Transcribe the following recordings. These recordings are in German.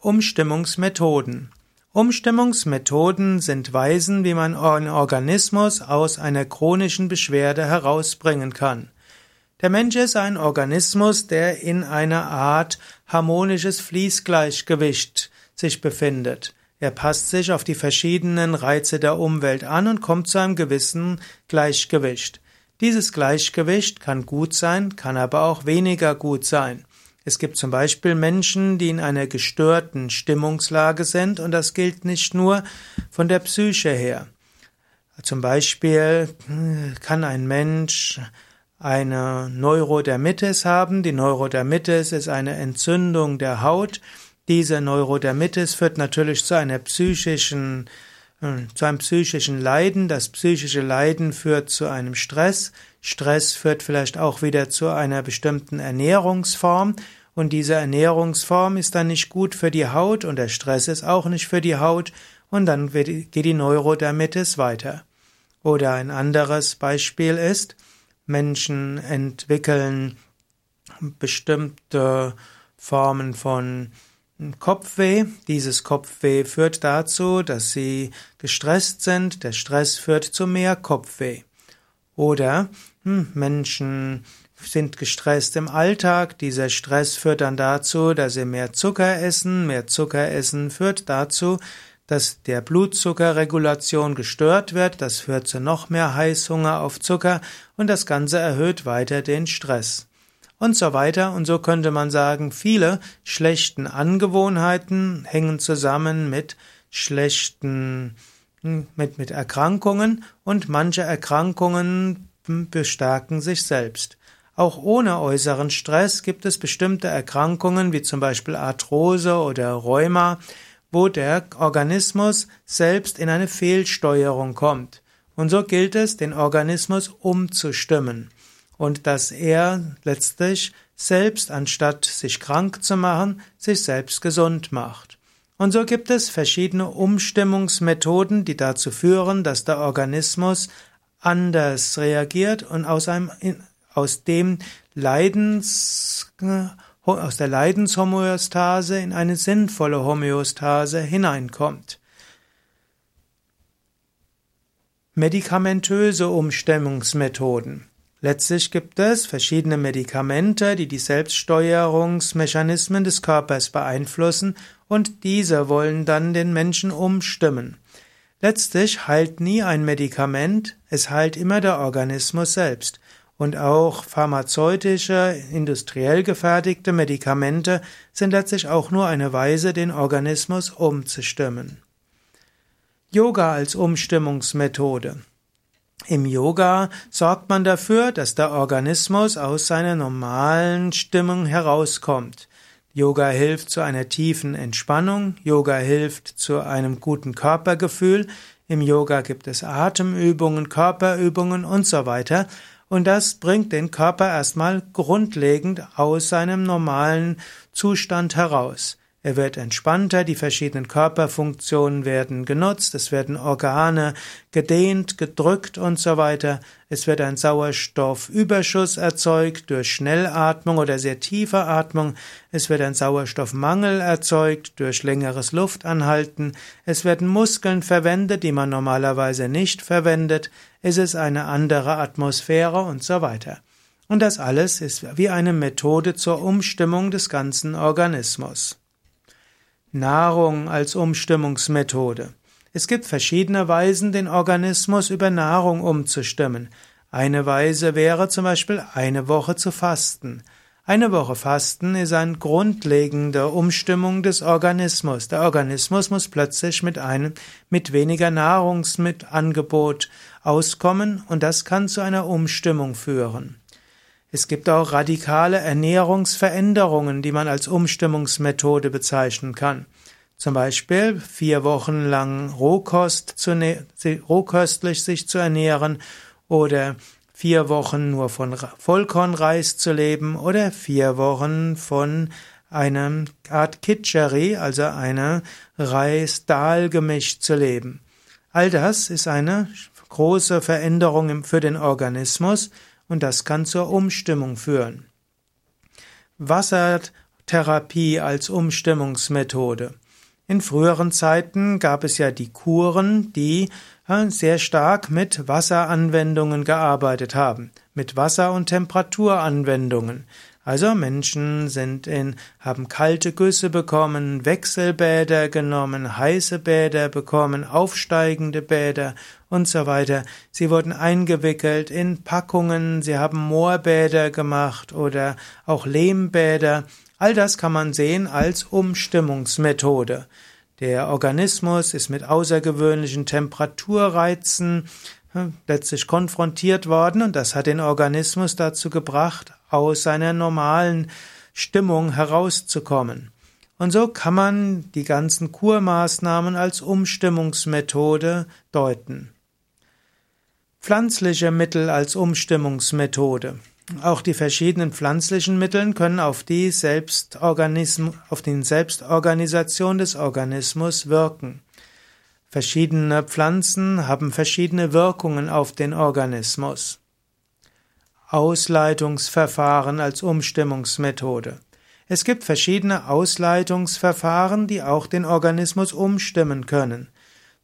Umstimmungsmethoden. Umstimmungsmethoden sind Weisen, wie man einen Organismus aus einer chronischen Beschwerde herausbringen kann. Der Mensch ist ein Organismus, der in einer Art harmonisches Fließgleichgewicht sich befindet. Er passt sich auf die verschiedenen Reize der Umwelt an und kommt zu einem gewissen Gleichgewicht. Dieses Gleichgewicht kann gut sein, kann aber auch weniger gut sein. Es gibt zum Beispiel Menschen, die in einer gestörten Stimmungslage sind, und das gilt nicht nur von der Psyche her. Zum Beispiel hm, kann ein Mensch eine Neurodermitis haben. Die Neurodermitis ist eine Entzündung der Haut. Diese Neurodermitis führt natürlich zu einer psychischen hm, zu einem psychischen Leiden. Das psychische Leiden führt zu einem Stress. Stress führt vielleicht auch wieder zu einer bestimmten Ernährungsform. Und diese Ernährungsform ist dann nicht gut für die Haut und der Stress ist auch nicht für die Haut. Und dann geht die Neurodermitis weiter. Oder ein anderes Beispiel ist, Menschen entwickeln bestimmte Formen von Kopfweh. Dieses Kopfweh führt dazu, dass sie gestresst sind. Der Stress führt zu mehr Kopfweh. Oder hm, Menschen sind gestresst im Alltag. Dieser Stress führt dann dazu, dass sie mehr Zucker essen. Mehr Zucker essen führt dazu, dass der Blutzuckerregulation gestört wird. Das führt zu noch mehr Heißhunger auf Zucker und das Ganze erhöht weiter den Stress und so weiter. Und so könnte man sagen, viele schlechten Angewohnheiten hängen zusammen mit schlechten, hm, mit, mit Erkrankungen und manche Erkrankungen bestärken sich selbst. Auch ohne äußeren Stress gibt es bestimmte Erkrankungen wie zum Beispiel Arthrose oder Rheuma, wo der Organismus selbst in eine Fehlsteuerung kommt. Und so gilt es, den Organismus umzustimmen und dass er letztlich selbst, anstatt sich krank zu machen, sich selbst gesund macht. Und so gibt es verschiedene Umstimmungsmethoden, die dazu führen, dass der Organismus anders reagiert und aus einem, aus dem Leidens, aus der Leidenshomöostase in eine sinnvolle Homöostase hineinkommt. Medikamentöse Umstimmungsmethoden Letztlich gibt es verschiedene Medikamente, die die Selbststeuerungsmechanismen des Körpers beeinflussen und diese wollen dann den Menschen umstimmen. Letztlich heilt nie ein Medikament, es heilt immer der Organismus selbst. Und auch pharmazeutische, industriell gefertigte Medikamente sind letztlich auch nur eine Weise, den Organismus umzustimmen. Yoga als Umstimmungsmethode. Im Yoga sorgt man dafür, dass der Organismus aus seiner normalen Stimmung herauskommt. Yoga hilft zu einer tiefen Entspannung, Yoga hilft zu einem guten Körpergefühl, im Yoga gibt es Atemübungen, Körperübungen und so weiter, und das bringt den Körper erstmal grundlegend aus seinem normalen Zustand heraus. Er wird entspannter, die verschiedenen Körperfunktionen werden genutzt, es werden Organe gedehnt, gedrückt und so weiter. Es wird ein Sauerstoffüberschuss erzeugt durch Schnellatmung oder sehr tiefe Atmung. Es wird ein Sauerstoffmangel erzeugt durch längeres Luftanhalten. Es werden Muskeln verwendet, die man normalerweise nicht verwendet. Es ist eine andere Atmosphäre und so weiter. Und das alles ist wie eine Methode zur Umstimmung des ganzen Organismus. Nahrung als Umstimmungsmethode. Es gibt verschiedene Weisen, den Organismus über Nahrung umzustimmen. Eine Weise wäre zum Beispiel eine Woche zu fasten. Eine Woche Fasten ist eine grundlegende Umstimmung des Organismus. Der Organismus muss plötzlich mit einem, mit weniger Nahrungsmittelangebot auskommen und das kann zu einer Umstimmung führen. Es gibt auch radikale Ernährungsveränderungen, die man als Umstimmungsmethode bezeichnen kann. Zum Beispiel vier Wochen lang Rohkost zu, rohköstlich sich zu ernähren oder vier Wochen nur von Vollkornreis zu leben oder vier Wochen von einer Art Kitscheri, also eine Reis-Dahl-Gemisch zu leben. All das ist eine große Veränderung für den Organismus und das kann zur Umstimmung führen. Wasser Schocktherapie als Umstimmungsmethode. In früheren Zeiten gab es ja die Kuren, die sehr stark mit Wasseranwendungen gearbeitet haben, mit Wasser- und Temperaturanwendungen. Also Menschen sind in, haben kalte Güsse bekommen, Wechselbäder genommen, heiße Bäder bekommen, aufsteigende Bäder und so weiter. Sie wurden eingewickelt in Packungen, sie haben Moorbäder gemacht oder auch Lehmbäder. All das kann man sehen als Umstimmungsmethode. Der Organismus ist mit außergewöhnlichen Temperaturreizen hm, letztlich konfrontiert worden und das hat den Organismus dazu gebracht, aus seiner normalen Stimmung herauszukommen. Und so kann man die ganzen Kurmaßnahmen als Umstimmungsmethode deuten. Pflanzliche Mittel als Umstimmungsmethode. Auch die verschiedenen pflanzlichen Mittel können auf die, Selbstorganism auf die Selbstorganisation des Organismus wirken. Verschiedene Pflanzen haben verschiedene Wirkungen auf den Organismus. Ausleitungsverfahren als Umstimmungsmethode. Es gibt verschiedene Ausleitungsverfahren, die auch den Organismus umstimmen können.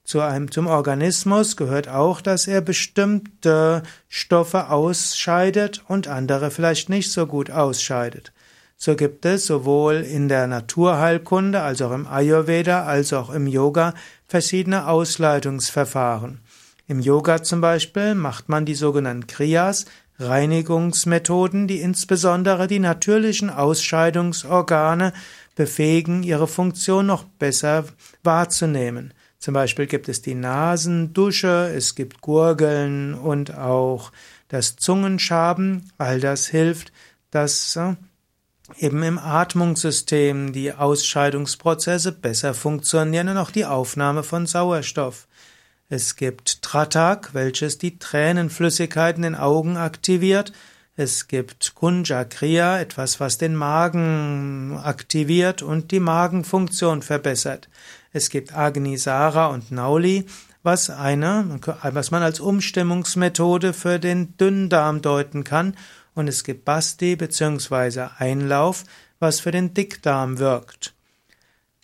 Zu einem, zum Organismus gehört auch, dass er bestimmte Stoffe ausscheidet und andere vielleicht nicht so gut ausscheidet. So gibt es sowohl in der Naturheilkunde als auch im Ayurveda als auch im Yoga verschiedene Ausleitungsverfahren. Im Yoga zum Beispiel macht man die sogenannten Kriyas, Reinigungsmethoden, die insbesondere die natürlichen Ausscheidungsorgane befähigen, ihre Funktion noch besser wahrzunehmen. Zum Beispiel gibt es die Nasendusche, es gibt Gurgeln und auch das Zungenschaben. All das hilft, dass äh, eben im Atmungssystem die Ausscheidungsprozesse besser funktionieren und auch die Aufnahme von Sauerstoff. Es gibt Tratak, welches die Tränenflüssigkeit in den Augen aktiviert. Es gibt Kunjakriya, etwas, was den Magen aktiviert und die Magenfunktion verbessert. Es gibt Agnisara und Nauli, was eine, was man als Umstimmungsmethode für den Dünndarm deuten kann. Und es gibt Basti bzw. Einlauf, was für den Dickdarm wirkt.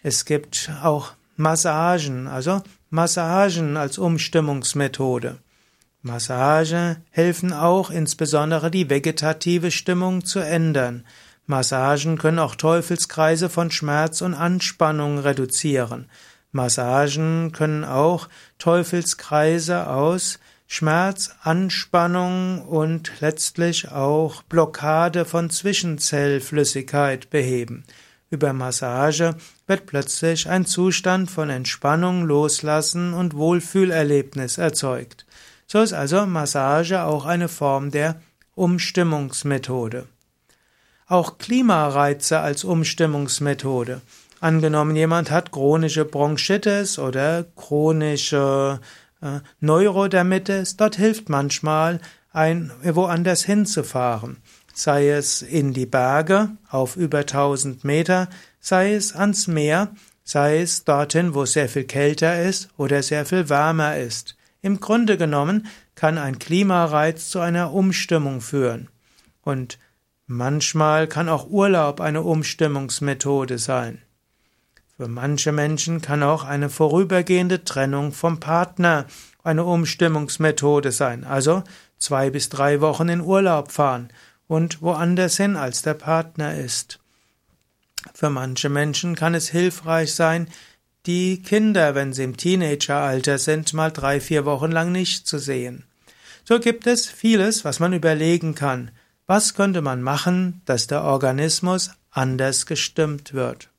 Es gibt auch Massagen, also Massagen als Umstimmungsmethode. Massage helfen auch insbesondere die vegetative Stimmung zu ändern. Massagen können auch Teufelskreise von Schmerz und Anspannung reduzieren. Massagen können auch Teufelskreise aus Schmerz, Anspannung und letztlich auch Blockade von Zwischenzellflüssigkeit beheben. Über Massage wird plötzlich ein Zustand von Entspannung, Loslassen und Wohlfühlerlebnis erzeugt. So ist also Massage auch eine Form der Umstimmungsmethode. Auch Klimareize als Umstimmungsmethode. Angenommen, jemand hat chronische Bronchitis oder chronische äh, Neurodermitis, dort hilft manchmal, ein, woanders hinzufahren. Sei es in die Berge auf über 1000 Meter, sei es ans Meer, sei es dorthin, wo sehr viel kälter ist oder sehr viel wärmer ist. Im Grunde genommen kann ein Klimareiz zu einer Umstimmung führen. Und Manchmal kann auch Urlaub eine Umstimmungsmethode sein. Für manche Menschen kann auch eine vorübergehende Trennung vom Partner eine Umstimmungsmethode sein. Also zwei bis drei Wochen in Urlaub fahren und woanders hin als der Partner ist. Für manche Menschen kann es hilfreich sein, die Kinder, wenn sie im Teenageralter sind, mal drei, vier Wochen lang nicht zu sehen. So gibt es vieles, was man überlegen kann. Was könnte man machen, dass der Organismus anders gestimmt wird?